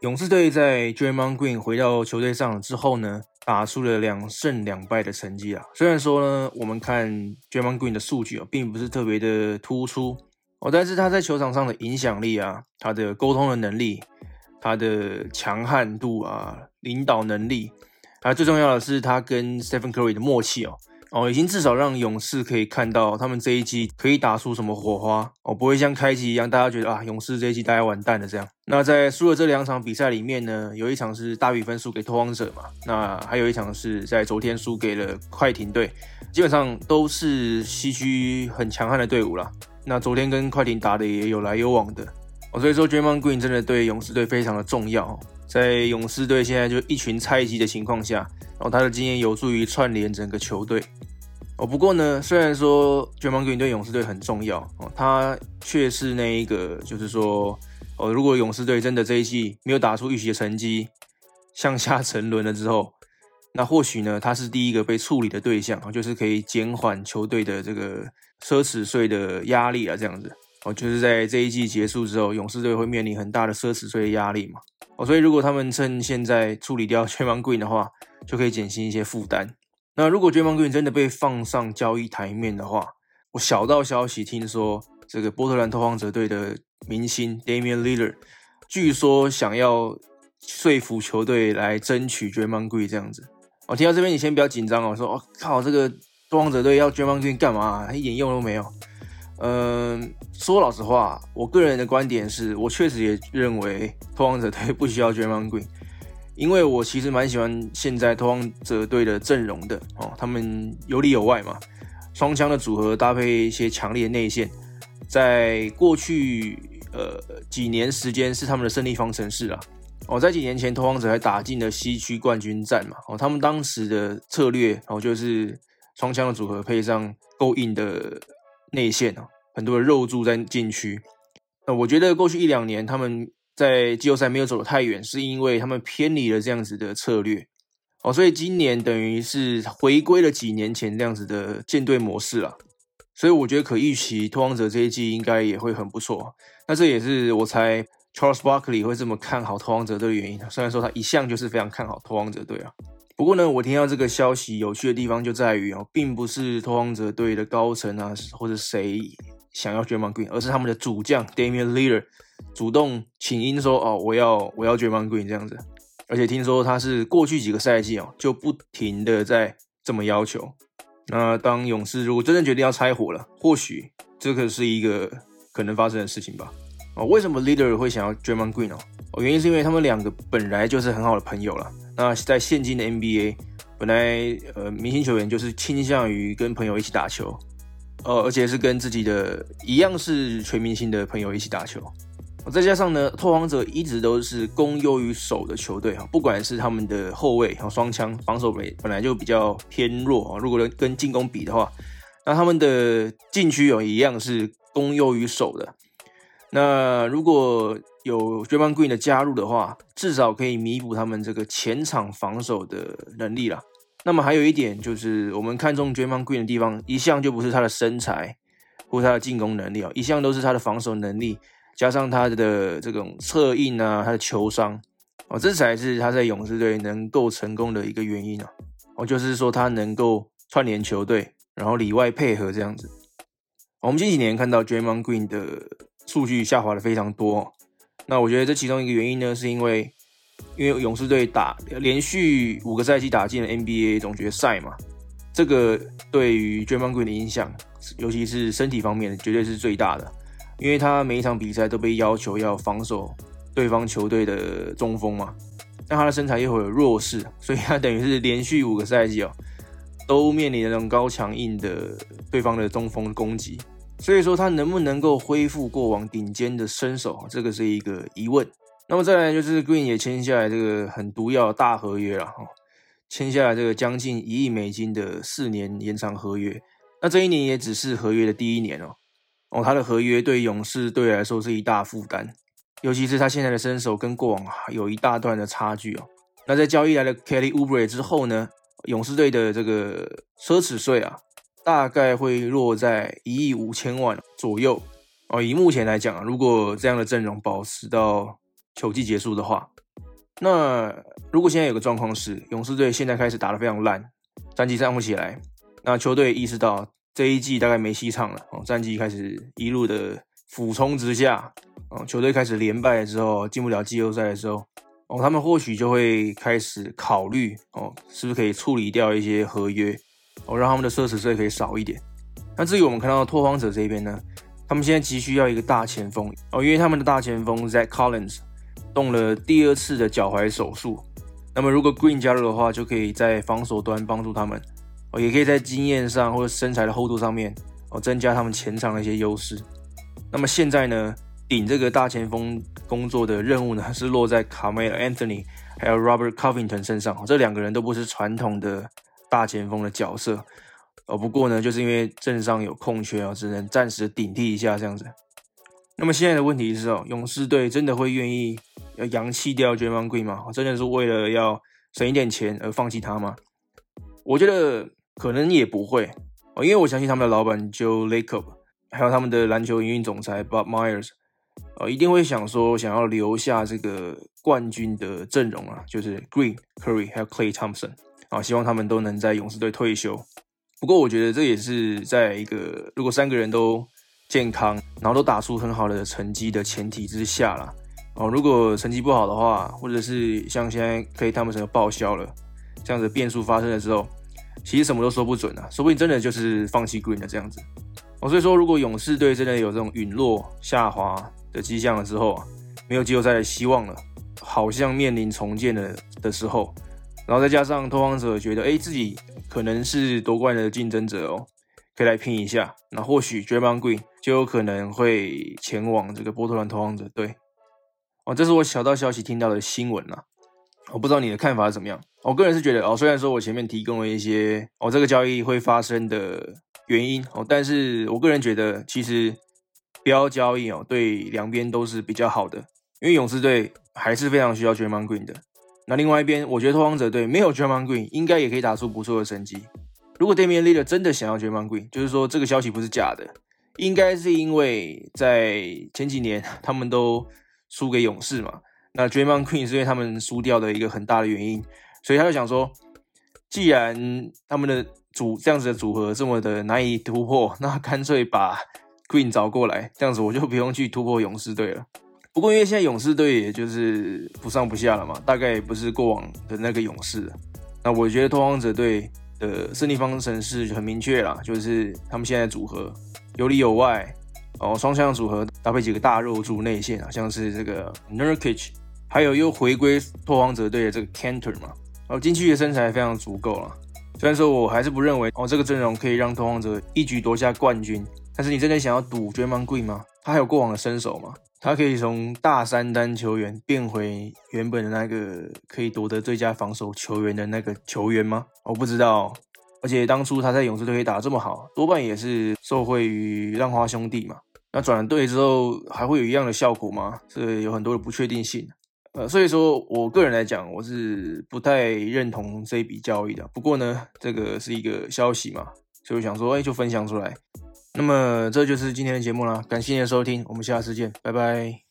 勇士队在 dream on Green 回到球队上之后呢，打出了两胜两败的成绩啊。虽然说呢，我们看 dream on Green 的数据啊，并不是特别的突出哦，但是他在球场上的影响力啊，他的沟通的能力，他的强悍度啊，领导能力，啊，最重要的是他跟 Stephen Curry 的默契哦。哦，已经至少让勇士可以看到他们这一季可以打出什么火花哦，不会像开季一样，大家觉得啊，勇士这一季大家完蛋了这样。那在输了这两场比赛里面呢，有一场是大比分输给拓荒者嘛，那还有一场是在昨天输给了快艇队，基本上都是西区很强悍的队伍啦。那昨天跟快艇打的也有来有往的哦，所以说 Draymond Green 真的对勇士队非常的重要，在勇士队现在就一群菜鸡的情况下，然后他的经验有助于串联整个球队。哦，不过呢，虽然说 Draymond Green 对勇士队很重要哦，他却是那一个，就是说，哦，如果勇士队真的这一季没有打出预期的成绩，向下沉沦了之后，那或许呢，他是第一个被处理的对象啊，就是可以减缓球队的这个奢侈税的压力啊，这样子哦，就是在这一季结束之后，勇士队会面临很大的奢侈税的压力嘛，哦，所以如果他们趁现在处理掉 Draymond Green 的话，就可以减轻一些负担。那如果 Draymond Green 真的被放上交易台面的话，我小道消息听说，这个波特兰拓荒者队的明星 Damian Lillard 据说想要说服球队来争取 Draymond Green 这样子。我听到这边，你先不要紧张哦，说哦靠，这个拓荒者队要 Draymond Green 干嘛？他一点用都没有。嗯，说老实话，我个人的观点是我确实也认为拓荒者队不需要 Draymond Green。因为我其实蛮喜欢现在拓荒者队的阵容的哦，他们有里有外嘛，双枪的组合搭配一些强烈的内线，在过去呃几年时间是他们的胜利方程式啊。哦，在几年前拓荒者还打进了西区冠军战嘛，哦，他们当时的策略哦就是双枪的组合配上够硬的内线啊，很多的肉柱在禁区。那我觉得过去一两年他们。在季后赛没有走得太远，是因为他们偏离了这样子的策略哦，所以今年等于是回归了几年前那样子的舰队模式了。所以我觉得可预期拓荒者这一季应该也会很不错。那这也是我猜 Charles Barkley 会这么看好拓荒者队的原因。虽然说他一向就是非常看好拓荒者队啊，不过呢，我听到这个消息有趣的地方就在于哦，并不是拓荒者队的高层啊或者谁想要 dream on Green，而是他们的主将 Damian Lillard。主动请缨说哦，我要我要 Draymond Green 这样子，而且听说他是过去几个赛季哦，就不停的在这么要求。那当勇士如果真的决定要拆伙了，或许这个是一个可能发生的事情吧。哦，为什么 Leader 会想要 Draymond Green 哦？哦，原因是因为他们两个本来就是很好的朋友了。那在现今的 NBA，本来呃明星球员就是倾向于跟朋友一起打球，呃，而且是跟自己的一样是全明星的朋友一起打球。再加上呢，拓荒者一直都是攻优于守的球队哈，不管是他们的后卫和双枪防守本本来就比较偏弱啊。如果跟进攻比的话，那他们的禁区有一样是攻优于守的。那如果有 Draymond Green 的加入的话，至少可以弥补他们这个前场防守的能力啦。那么还有一点就是，我们看中 Draymond Green 的地方，一向就不是他的身材或他的进攻能力啊，一向都是他的防守能力。加上他的这种策应啊，他的球商哦，这才是他在勇士队能够成功的一个原因啊。哦，就是说他能够串联球队，然后里外配合这样子。我们近几年看到 Draymond Green 的数据下滑的非常多，那我觉得这其中一个原因呢，是因为因为勇士队打连续五个赛季打进了 NBA 总决赛嘛，这个对于 Draymond Green 的影响，尤其是身体方面，绝对是最大的。因为他每一场比赛都被要求要防守对方球队的中锋嘛，那他的身材又会有弱势，所以他等于是连续五个赛季哦，都面临那种高强硬的对方的中锋攻击，所以说他能不能够恢复过往顶尖的身手，这个是一个疑问。那么再来就是 Green 也签下来这个很毒药大合约了哈，签下来这个将近一亿美金的四年延长合约，那这一年也只是合约的第一年哦。哦，他的合约对勇士队来说是一大负担，尤其是他现在的身手跟过往有一大段的差距哦。那在交易来了 Kelly u b r e 之后呢，勇士队的这个奢侈税啊，大概会落在一亿五千万左右哦。以目前来讲啊，如果这样的阵容保持到球季结束的话，那如果现在有个状况是，勇士队现在开始打得非常烂，战绩上不起来，那球队意识到这一季大概没戏唱了哦，战绩开始一路的俯冲直下哦，球队开始连败之后进不了季后赛的时候哦，他们或许就会开始考虑哦，是不是可以处理掉一些合约哦，让他们的奢侈税可以少一点。那至于我们看到拓荒者这边呢，他们现在急需要一个大前锋哦，因为他们的大前锋 Zach Collins。动了第二次的脚踝手术，那么如果 Green 加入的话，就可以在防守端帮助他们，哦，也可以在经验上或者身材的厚度上面，哦，增加他们前场的一些优势。那么现在呢，顶这个大前锋工作的任务呢，是落在 Carmelo Anthony 还有 Robert Covington 身上，这两个人都不是传统的大前锋的角色，哦，不过呢，就是因为阵上有空缺啊，只能暂时顶替一下这样子。那么现在的问题是哦，勇士队真的会愿意要扬弃掉 j a m a n Green 吗？真的是为了要省一点钱而放弃他吗？我觉得可能也不会哦，因为我相信他们的老板 Joe Lacob，还有他们的篮球营运总裁 Bob Myers，呃，一定会想说想要留下这个冠军的阵容啊，就是 Green、Curry 还有 Clay Thompson 啊，希望他们都能在勇士队退休。不过我觉得这也是在一个如果三个人都健康，然后都打出很好的成绩的前提之下啦。哦，如果成绩不好的话，或者是像现在可以他们成报销了，这样子变数发生的时候，其实什么都说不准啊，说不定真的就是放弃 Green 的这样子。哦，所以说如果勇士队真的有这种陨落下滑的迹象了之后啊，没有季后赛的希望了，好像面临重建的的时候，然后再加上拓荒者觉得，哎，自己可能是夺冠的竞争者哦。可以来拼一下，那或许 Draymond Green 就有可能会前往这个波特兰投荒者队。哦，这是我小道消息听到的新闻啦。我不知道你的看法是怎么样。我个人是觉得，哦，虽然说我前面提供了一些哦这个交易会发生的原因哦，但是我个人觉得其实不要交易哦，对两边都是比较好的，因为勇士队还是非常需要 Draymond Green 的。那另外一边，我觉得拓荒者队没有 Draymond Green 应该也可以打出不错的成绩。如果 Damian Lillard 真的想要 Draymond Green，就是说这个消息不是假的，应该是因为在前几年 他们都输给勇士嘛，那 Draymond Green 是因为他们输掉的一个很大的原因，所以他就想说，既然他们的组这样子的组合这么的难以突破，那干脆把 Green 找过来，这样子我就不用去突破勇士队了。不过因为现在勇士队也就是不上不下了嘛，大概也不是过往的那个勇士，那我觉得拓荒者队。的胜利方程式很明确啦，就是他们现在组合有里有外，哦，双向组合搭配几个大肉柱内线啊，像是这个 Nurkic，还有又回归拓荒者队的这个 Cantor 嘛，哦，禁区的身材非常足够了。虽然说我还是不认为哦这个阵容可以让拓荒者一举夺下冠军，但是你真的想要赌 Draymond Green 吗？他还有过往的身手吗？他可以从大三单球员变回原本的那个可以夺得最佳防守球员的那个球员吗？我不知道。而且当初他在勇士队可以打这么好，多半也是受惠于浪花兄弟嘛。那转了队之后还会有一样的效果吗？这有很多的不确定性。呃，所以说我个人来讲，我是不太认同这笔交易的。不过呢，这个是一个消息嘛，所以想说，哎，就分享出来。那么这就是今天的节目啦，感谢你的收听，我们下次见，拜拜。